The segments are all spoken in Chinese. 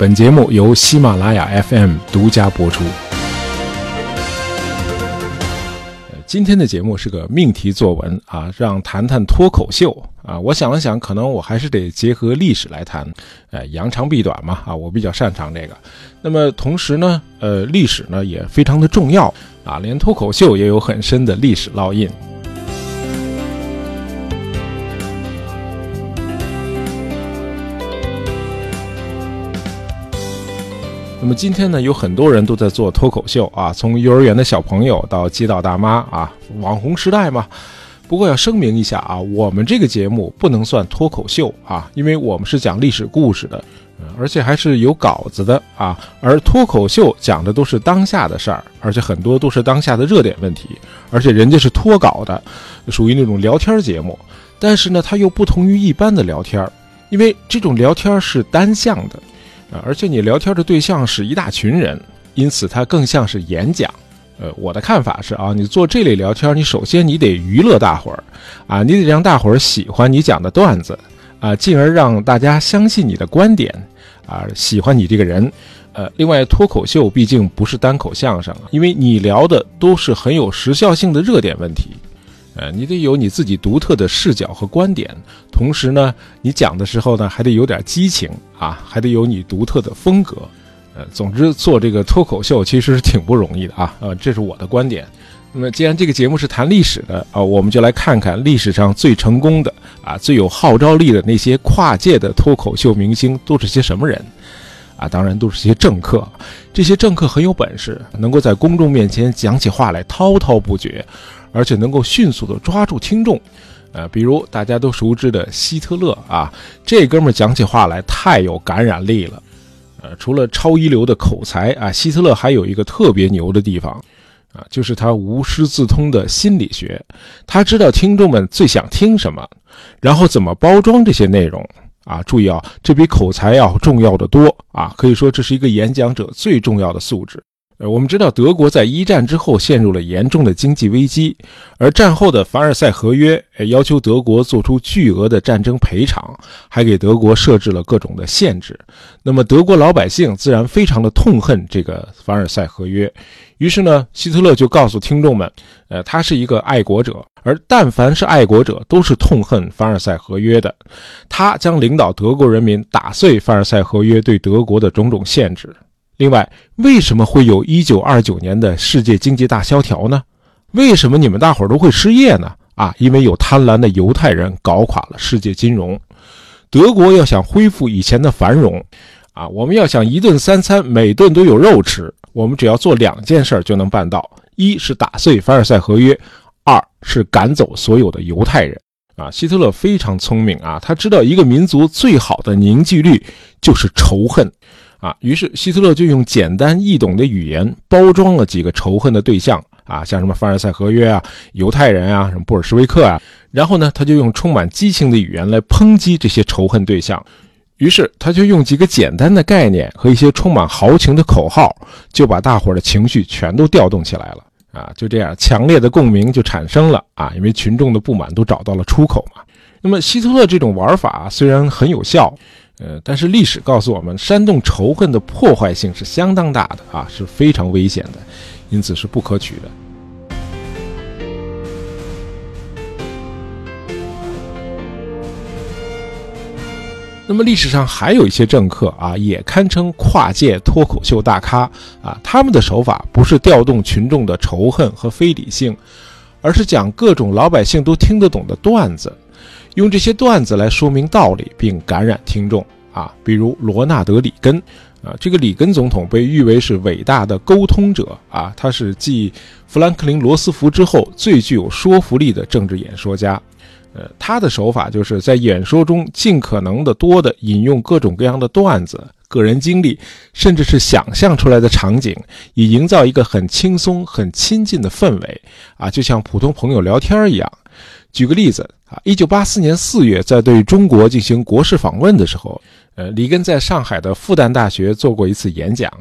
本节目由喜马拉雅 FM 独家播出。今天的节目是个命题作文啊，让谈谈脱口秀啊。我想了想，可能我还是得结合历史来谈，呃，扬长避短嘛啊，我比较擅长这个。那么同时呢，呃，历史呢也非常的重要啊，连脱口秀也有很深的历史烙印。那么今天呢，有很多人都在做脱口秀啊，从幼儿园的小朋友到街道大妈啊，网红时代嘛。不过要声明一下啊，我们这个节目不能算脱口秀啊，因为我们是讲历史故事的，而且还是有稿子的啊。而脱口秀讲的都是当下的事儿，而且很多都是当下的热点问题，而且人家是脱稿的，属于那种聊天节目。但是呢，它又不同于一般的聊天，因为这种聊天是单向的。啊，而且你聊天的对象是一大群人，因此它更像是演讲。呃，我的看法是啊，你做这类聊天，你首先你得娱乐大伙儿，啊，你得让大伙儿喜欢你讲的段子，啊，进而让大家相信你的观点，啊，喜欢你这个人。呃，另外，脱口秀毕竟不是单口相声，因为你聊的都是很有时效性的热点问题。呃，你得有你自己独特的视角和观点，同时呢，你讲的时候呢，还得有点激情啊，还得有你独特的风格。呃，总之做这个脱口秀其实是挺不容易的啊。呃，这是我的观点。那么，既然这个节目是谈历史的啊，我们就来看看历史上最成功的啊、最有号召力的那些跨界的脱口秀明星都是些什么人啊？当然都是些政客。这些政客很有本事，能够在公众面前讲起话来滔滔不绝。而且能够迅速地抓住听众，呃，比如大家都熟知的希特勒啊，这哥们讲起话来太有感染力了，呃，除了超一流的口才啊，希特勒还有一个特别牛的地方，啊，就是他无师自通的心理学，他知道听众们最想听什么，然后怎么包装这些内容。啊，注意啊，这比口才要重要的多啊，可以说这是一个演讲者最重要的素质。呃，我们知道德国在一战之后陷入了严重的经济危机，而战后的凡尔赛合约要求德国做出巨额的战争赔偿，还给德国设置了各种的限制。那么德国老百姓自然非常的痛恨这个凡尔赛合约，于是呢，希特勒就告诉听众们，呃，他是一个爱国者，而但凡是爱国者都是痛恨凡尔赛合约的，他将领导德国人民打碎凡尔赛合约对德国的种种限制。另外，为什么会有一九二九年的世界经济大萧条呢？为什么你们大伙都会失业呢？啊，因为有贪婪的犹太人搞垮了世界金融。德国要想恢复以前的繁荣，啊，我们要想一顿三餐每顿都有肉吃，我们只要做两件事就能办到：一是打碎凡尔赛合约，二是赶走所有的犹太人。啊，希特勒非常聪明啊，他知道一个民族最好的凝聚力就是仇恨。啊，于是希特勒就用简单易懂的语言包装了几个仇恨的对象啊，像什么凡尔赛合约啊、犹太人啊、什么布尔什维克啊，然后呢，他就用充满激情的语言来抨击这些仇恨对象。于是他就用几个简单的概念和一些充满豪情的口号，就把大伙的情绪全都调动起来了啊！就这样，强烈的共鸣就产生了啊，因为群众的不满都找到了出口嘛。那么希特勒这种玩法虽然很有效。呃，但是历史告诉我们，煽动仇恨的破坏性是相当大的啊，是非常危险的，因此是不可取的。那么历史上还有一些政客啊，也堪称跨界脱口秀大咖啊，他们的手法不是调动群众的仇恨和非理性，而是讲各种老百姓都听得懂的段子。用这些段子来说明道理，并感染听众啊，比如罗纳德·里根啊，这个里根总统被誉为是伟大的沟通者啊，他是继富兰克林·罗斯福之后最具有说服力的政治演说家。呃，他的手法就是在演说中尽可能的多的引用各种各样的段子、个人经历，甚至是想象出来的场景，以营造一个很轻松、很亲近的氛围啊，就像普通朋友聊天一样。举个例子啊，一九八四年四月，在对中国进行国事访问的时候，呃，里根在上海的复旦大学做过一次演讲。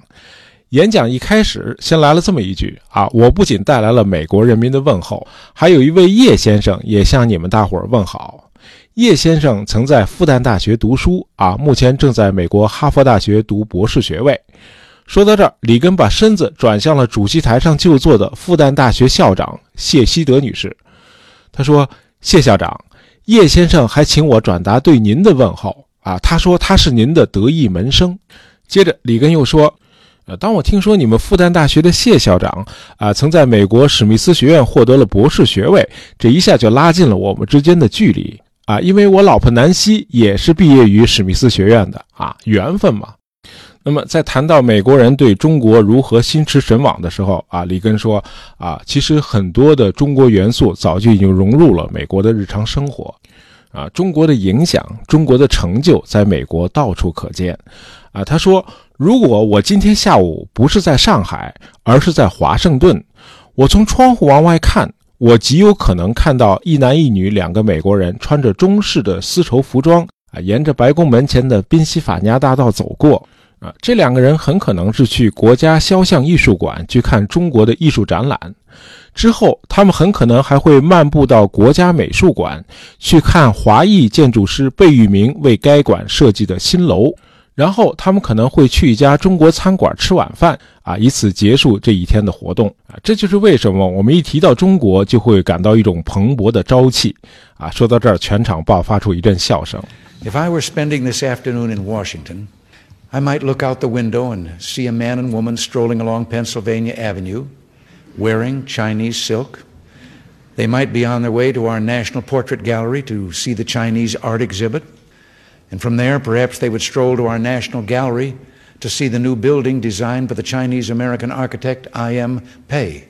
演讲一开始，先来了这么一句啊：“我不仅带来了美国人民的问候，还有一位叶先生也向你们大伙儿问好。”叶先生曾在复旦大学读书啊，目前正在美国哈佛大学读博士学位。说到这儿，里根把身子转向了主席台上就坐的复旦大学校长谢希德女士。他说：“谢校长，叶先生还请我转达对您的问候啊。他说他是您的得意门生。”接着，里根又说：“呃，当我听说你们复旦大学的谢校长啊，曾在美国史密斯学院获得了博士学位，这一下就拉近了我们之间的距离啊。因为我老婆南希也是毕业于史密斯学院的啊，缘分嘛。”那么，在谈到美国人对中国如何心驰神往的时候啊，里根说啊，其实很多的中国元素早就已经融入了美国的日常生活，啊，中国的影响、中国的成就在美国到处可见，啊，他说，如果我今天下午不是在上海，而是在华盛顿，我从窗户往外看，我极有可能看到一男一女两个美国人穿着中式的丝绸服装啊，沿着白宫门前的宾夕法尼亚大道走过。啊，这两个人很可能是去国家肖像艺术馆去看中国的艺术展览，之后他们很可能还会漫步到国家美术馆去看华裔建筑师贝聿铭为该馆设计的新楼，然后他们可能会去一家中国餐馆吃晚饭，啊，以此结束这一天的活动。啊，这就是为什么我们一提到中国就会感到一种蓬勃的朝气。啊，说到这儿，全场爆发出一阵笑声。If I were spending this afternoon in Washington. I might look out the window and see a man and woman strolling along Pennsylvania Avenue wearing Chinese silk. They might be on their way to our National Portrait Gallery to see the Chinese art exhibit. And from there, perhaps they would stroll to our National Gallery to see the new building designed by the Chinese American architect I.M. Pei.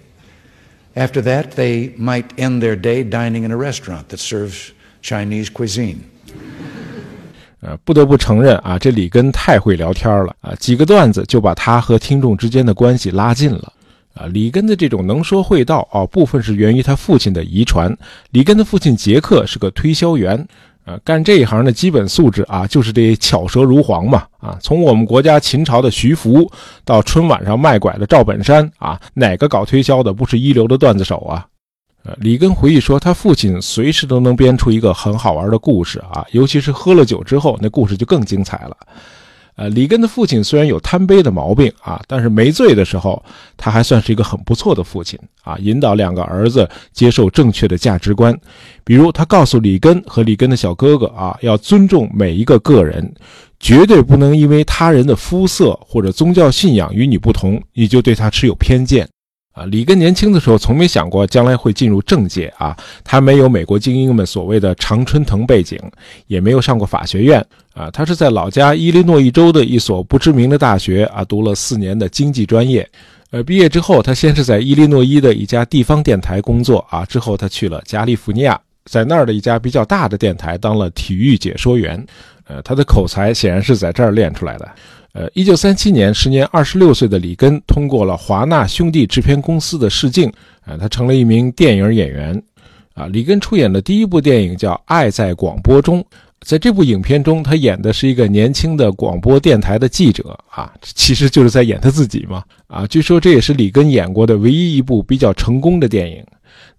After that, they might end their day dining in a restaurant that serves Chinese cuisine. 呃，不得不承认啊，这里根太会聊天了啊，几个段子就把他和听众之间的关系拉近了啊。里根的这种能说会道啊，部分是源于他父亲的遗传。里根的父亲杰克是个推销员，啊，干这一行的基本素质啊，就是这巧舌如簧嘛啊。从我们国家秦朝的徐福到春晚上卖拐的赵本山啊，哪个搞推销的不是一流的段子手啊？呃，里根回忆说，他父亲随时都能编出一个很好玩的故事啊，尤其是喝了酒之后，那故事就更精彩了。呃，里根的父亲虽然有贪杯的毛病啊，但是没醉的时候，他还算是一个很不错的父亲啊，引导两个儿子接受正确的价值观。比如，他告诉里根和里根的小哥哥啊，要尊重每一个个人，绝对不能因为他人的肤色或者宗教信仰与你不同，你就对他持有偏见。啊，里根年轻的时候从没想过将来会进入政界啊，他没有美国精英们所谓的常春藤背景，也没有上过法学院啊，他是在老家伊利诺伊州的一所不知名的大学啊读了四年的经济专业，呃，毕业之后他先是在伊利诺伊的一家地方电台工作啊，之后他去了加利福尼亚，在那儿的一家比较大的电台当了体育解说员，呃，他的口才显然是在这儿练出来的。呃，一九三七年，时年二十六岁的里根通过了华纳兄弟制片公司的试镜，啊，他成了一名电影演员。啊，里根出演的第一部电影叫《爱在广播中》，在这部影片中，他演的是一个年轻的广播电台的记者，啊，其实就是在演他自己嘛。啊，据说这也是里根演过的唯一一部比较成功的电影。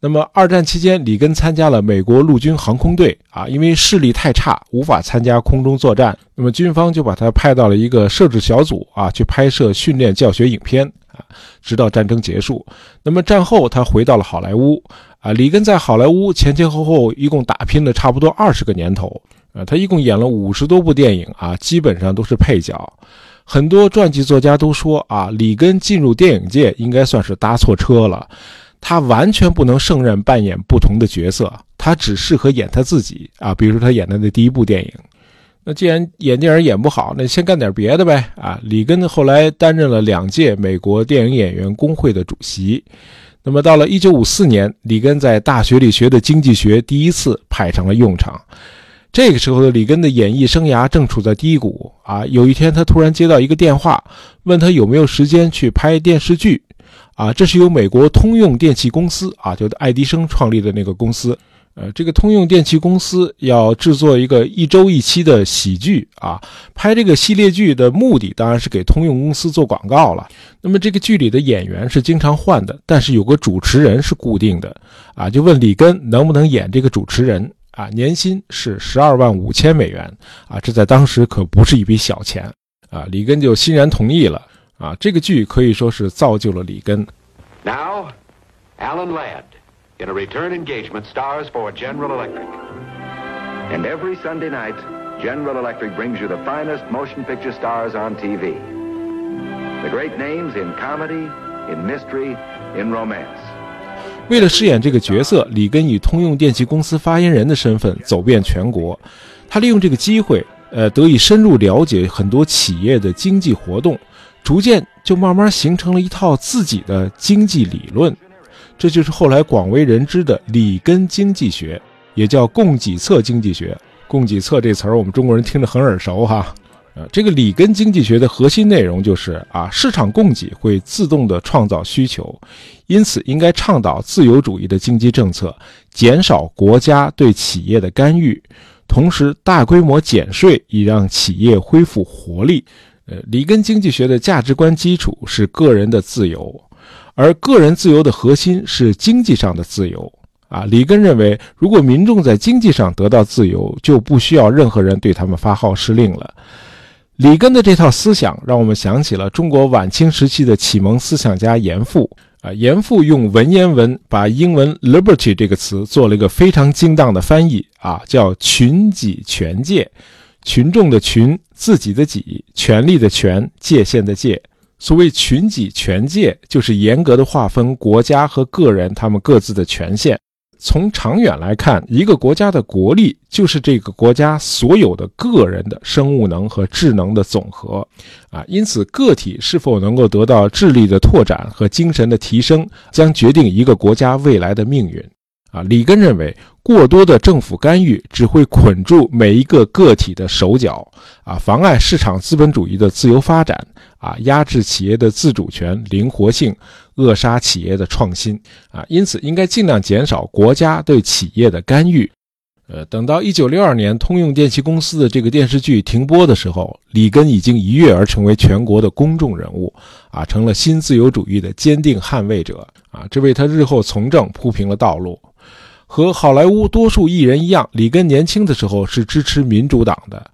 那么，二战期间，里根参加了美国陆军航空队啊，因为视力太差，无法参加空中作战。那么，军方就把他派到了一个摄制小组啊，去拍摄训练教学影片啊，直到战争结束。那么，战后他回到了好莱坞啊。里根在好莱坞前前后后一共打拼了差不多二十个年头啊，他一共演了五十多部电影啊，基本上都是配角。很多传记作家都说啊，里根进入电影界应该算是搭错车了。他完全不能胜任扮演不同的角色，他只适合演他自己啊。比如说他演的那第一部电影，那既然演电影演不好，那先干点别的呗啊。里根后来担任了两届美国电影演员工会的主席。那么到了1954年，里根在大学里学的经济学第一次派上了用场。这个时候的里根的演艺生涯正处在低谷啊。有一天，他突然接到一个电话，问他有没有时间去拍电视剧。啊，这是由美国通用电气公司啊，就爱迪生创立的那个公司。呃，这个通用电气公司要制作一个一周一期的喜剧啊，拍这个系列剧的目的当然是给通用公司做广告了。那么这个剧里的演员是经常换的，但是有个主持人是固定的啊，就问里根能不能演这个主持人。啊，年薪是十二万五千美元啊，这在当时可不是一笔小钱啊。里根就欣然同意了啊。这个剧可以说是造就了里根。Now, Alan Ladd in a return engagement stars for General Electric. And every Sunday night, General Electric brings you the finest motion picture stars on TV. The great names in comedy, in mystery, in romance. 为了饰演这个角色，里根以通用电气公司发言人的身份走遍全国。他利用这个机会，呃，得以深入了解很多企业的经济活动，逐渐就慢慢形成了一套自己的经济理论。这就是后来广为人知的里根经济学，也叫供给侧经济学。供给侧这词儿，我们中国人听着很耳熟哈。呃，这个里根经济学的核心内容就是啊，市场供给会自动的创造需求，因此应该倡导自由主义的经济政策，减少国家对企业的干预，同时大规模减税，以让企业恢复活力。呃，里根经济学的价值观基础是个人的自由，而个人自由的核心是经济上的自由。啊，里根认为，如果民众在经济上得到自由，就不需要任何人对他们发号施令了。里根的这套思想让我们想起了中国晚清时期的启蒙思想家严复啊。严复用文言文把英文 liberty 这个词做了一个非常精当的翻译啊，叫群己权界，群众的群，自己的己，权力的权，界限的界。所谓群己权界，就是严格的划分国家和个人他们各自的权限。从长远来看，一个国家的国力就是这个国家所有的个人的生物能和智能的总和，啊，因此个体是否能够得到智力的拓展和精神的提升，将决定一个国家未来的命运。啊，里根认为，过多的政府干预只会捆住每一个个体的手脚，啊，妨碍市场资本主义的自由发展，啊，压制企业的自主权、灵活性，扼杀企业的创新，啊，因此应该尽量减少国家对企业的干预。呃，等到一九六二年通用电气公司的这个电视剧停播的时候，里根已经一跃而成为全国的公众人物，啊，成了新自由主义的坚定捍卫者，啊，这为他日后从政铺平了道路。和好莱坞多数艺人一样，里根年轻的时候是支持民主党的，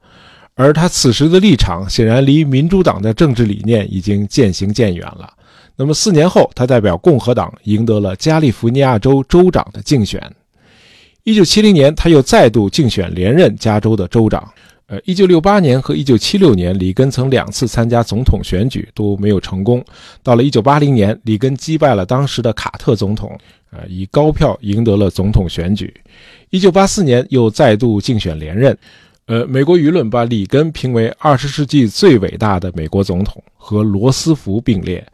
而他此时的立场显然离民主党的政治理念已经渐行渐远了。那么四年后，他代表共和党赢得了加利福尼亚州州长的竞选。一九七零年，他又再度竞选连任加州的州长。呃，一九六八年和一九七六年，里根曾两次参加总统选举都没有成功。到了一九八零年，里根击败了当时的卡特总统。啊，以高票赢得了总统选举。一九八四年又再度竞选连任。呃，美国舆论把里根评为二十世纪最伟大的美国总统，和罗斯福并列。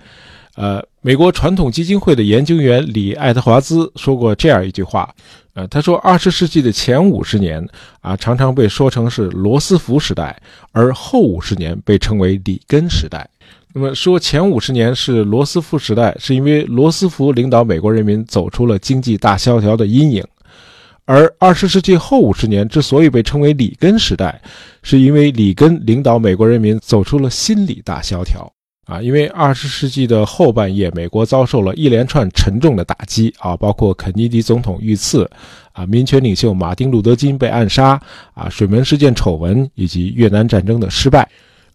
呃，美国传统基金会的研究员李爱德华兹说过这样一句话：，呃，他说，二十世纪的前五十年啊，常常被说成是罗斯福时代，而后五十年被称为里根时代。那么说前五十年是罗斯福时代，是因为罗斯福领导美国人民走出了经济大萧条的阴影；而二十世纪后五十年之所以被称为里根时代，是因为里根领导美国人民走出了心理大萧条。啊，因为二十世纪的后半叶，美国遭受了一连串沉重的打击啊，包括肯尼迪总统遇刺，啊，民权领袖马丁路德金被暗杀，啊，水门事件丑闻以及越南战争的失败。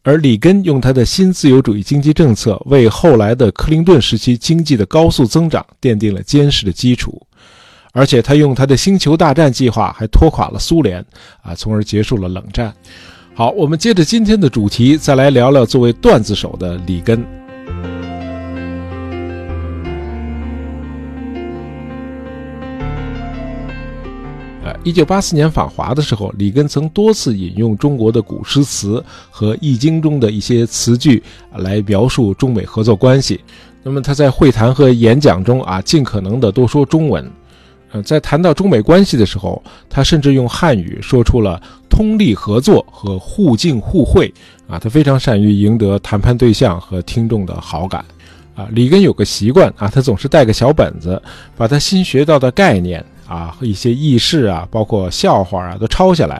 而里根用他的新自由主义经济政策，为后来的克林顿时期经济的高速增长奠定了坚实的基础，而且他用他的星球大战计划还拖垮了苏联，啊，从而结束了冷战。好，我们接着今天的主题，再来聊聊作为段子手的里根。呃一九八四年访华的时候，里根曾多次引用中国的古诗词和《易经》中的一些词句来描述中美合作关系。那么他在会谈和演讲中啊，尽可能的多说中文。呃，在谈到中美关系的时候，他甚至用汉语说出了通力合作和互敬互惠。啊，他非常善于赢得谈判对象和听众的好感。啊，里根有个习惯啊，他总是带个小本子，把他新学到的概念。啊，和一些轶事啊，包括笑话啊，都抄下来。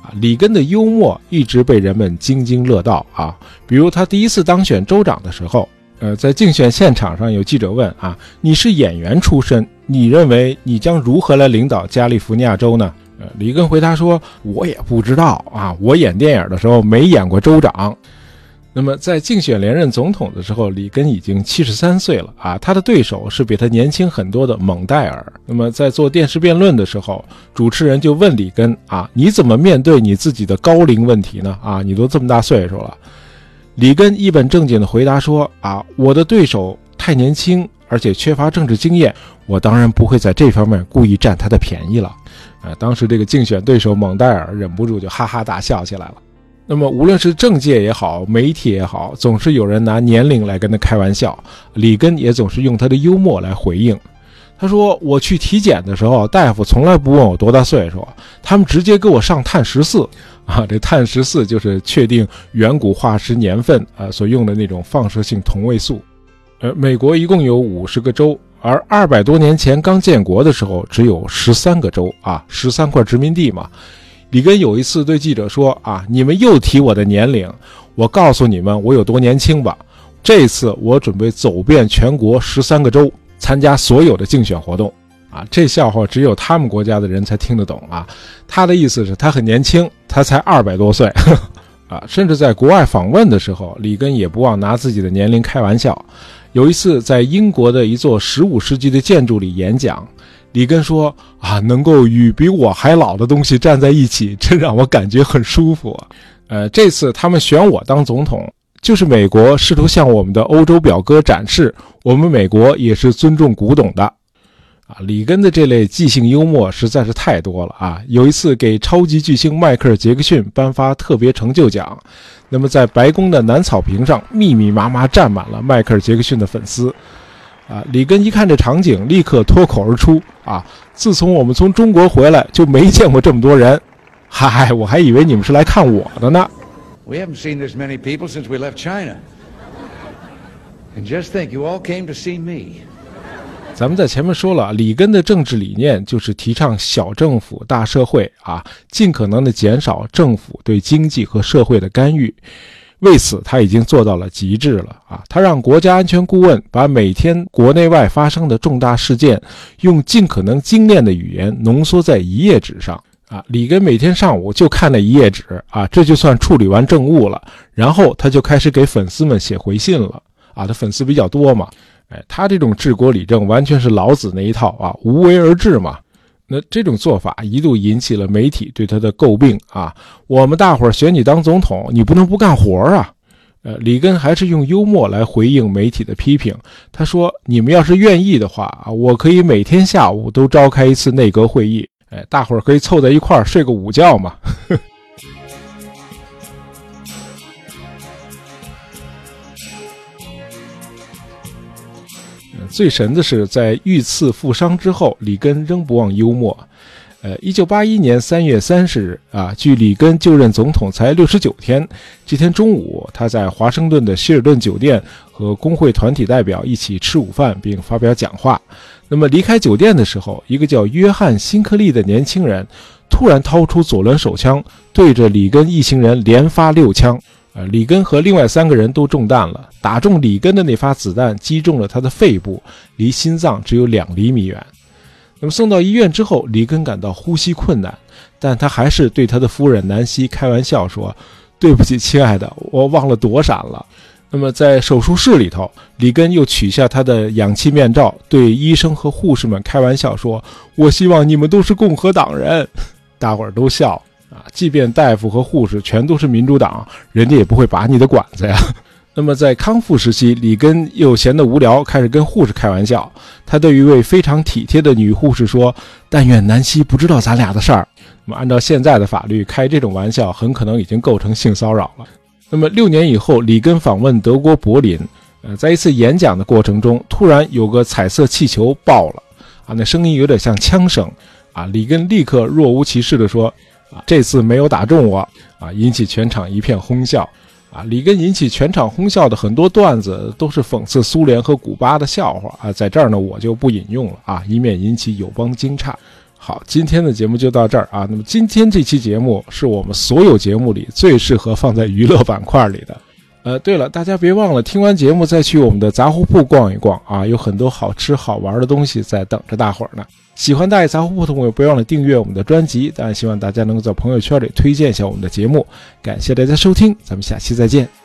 啊，里根的幽默一直被人们津津乐道啊。比如他第一次当选州长的时候，呃，在竞选现场上，有记者问啊：“你是演员出身，你认为你将如何来领导加利福尼亚州呢？”呃，里根回答说：“我也不知道啊，我演电影的时候没演过州长。”那么在竞选连任总统的时候，里根已经七十三岁了啊，他的对手是比他年轻很多的蒙代尔。那么在做电视辩论的时候，主持人就问里根啊：“你怎么面对你自己的高龄问题呢？啊，你都这么大岁数了。”里根一本正经地回答说：“啊，我的对手太年轻，而且缺乏政治经验，我当然不会在这方面故意占他的便宜了。”啊，当时这个竞选对手蒙代尔忍不住就哈哈大笑起来了。那么，无论是政界也好，媒体也好，总是有人拿年龄来跟他开玩笑。里根也总是用他的幽默来回应。他说：“我去体检的时候，大夫从来不问我多大岁数，他们直接给我上碳十四。啊，这碳十四就是确定远古化石年份啊所用的那种放射性同位素。呃，美国一共有五十个州，而二百多年前刚建国的时候只有十三个州啊，十三块殖民地嘛。”里根有一次对记者说：“啊，你们又提我的年龄，我告诉你们我有多年轻吧。这次我准备走遍全国十三个州，参加所有的竞选活动。啊，这笑话只有他们国家的人才听得懂啊。他的意思是，他很年轻，他才二百多岁。啊，甚至在国外访问的时候，里根也不忘拿自己的年龄开玩笑。有一次在英国的一座十五世纪的建筑里演讲。”里根说：“啊，能够与比我还老的东西站在一起，真让我感觉很舒服。呃，这次他们选我当总统，就是美国试图向我们的欧洲表哥展示，我们美国也是尊重古董的。啊，里根的这类即兴幽默实在是太多了啊！有一次给超级巨星迈克尔·杰克逊颁发特别成就奖，那么在白宫的南草坪上，密密麻麻站满了迈克尔·杰克逊的粉丝。”啊，里根一看这场景，立刻脱口而出：“啊，自从我们从中国回来，就没见过这么多人。嗨，我还以为你们是来看我的呢。” We haven't seen this many people since we left China. And just think, you all came to see me. 咱们在前面说了，里根的政治理念就是提倡小政府、大社会啊，尽可能的减少政府对经济和社会的干预。为此，他已经做到了极致了啊！他让国家安全顾问把每天国内外发生的重大事件，用尽可能精炼的语言浓缩在一页纸上啊！里根每天上午就看那一页纸啊，这就算处理完政务了。然后他就开始给粉丝们写回信了啊！他粉丝比较多嘛，哎，他这种治国理政完全是老子那一套啊，无为而治嘛。那这种做法一度引起了媒体对他的诟病啊！我们大伙儿选你当总统，你不能不干活啊！呃，里根还是用幽默来回应媒体的批评。他说：“你们要是愿意的话啊，我可以每天下午都召开一次内阁会议，哎，大伙儿可以凑在一块儿睡个午觉嘛。”最神的是，在遇刺负伤之后，里根仍不忘幽默。呃，一九八一年三月三十日啊，距里根就任总统才六十九天。这天中午，他在华盛顿的希尔顿酒店和工会团体代表一起吃午饭，并发表讲话。那么离开酒店的时候，一个叫约翰·辛克利的年轻人突然掏出左轮手枪，对着里根一行人连发六枪。呃，里根和另外三个人都中弹了。打中里根的那发子弹击中了他的肺部，离心脏只有两厘米远。那么送到医院之后，里根感到呼吸困难，但他还是对他的夫人南希开玩笑说：“对不起，亲爱的，我忘了躲闪了。”那么在手术室里头，里根又取下他的氧气面罩，对医生和护士们开玩笑说：“我希望你们都是共和党人。”大伙儿都笑。啊，即便大夫和护士全都是民主党，人家也不会拔你的管子呀。那么在康复时期，里根又闲得无聊，开始跟护士开玩笑。他对一位非常体贴的女护士说：“但愿南希不知道咱俩的事儿。”那么按照现在的法律，开这种玩笑很可能已经构成性骚扰了。那么六年以后，里根访问德国柏林，呃，在一次演讲的过程中，突然有个彩色气球爆了，啊，那声音有点像枪声，啊，里根立刻若无其事地说。啊，这次没有打中我，啊，引起全场一片哄笑，啊，里根引起全场哄笑的很多段子都是讽刺苏联和古巴的笑话，啊，在这儿呢我就不引用了，啊，以免引起友邦惊诧。好，今天的节目就到这儿啊。那么今天这期节目是我们所有节目里最适合放在娱乐板块里的，呃，对了，大家别忘了听完节目再去我们的杂货铺逛一逛啊，有很多好吃好玩的东西在等着大伙儿呢。喜欢大爷杂货铺的朋友，别忘了订阅我们的专辑。当然，希望大家能够在朋友圈里推荐一下我们的节目。感谢大家收听，咱们下期再见。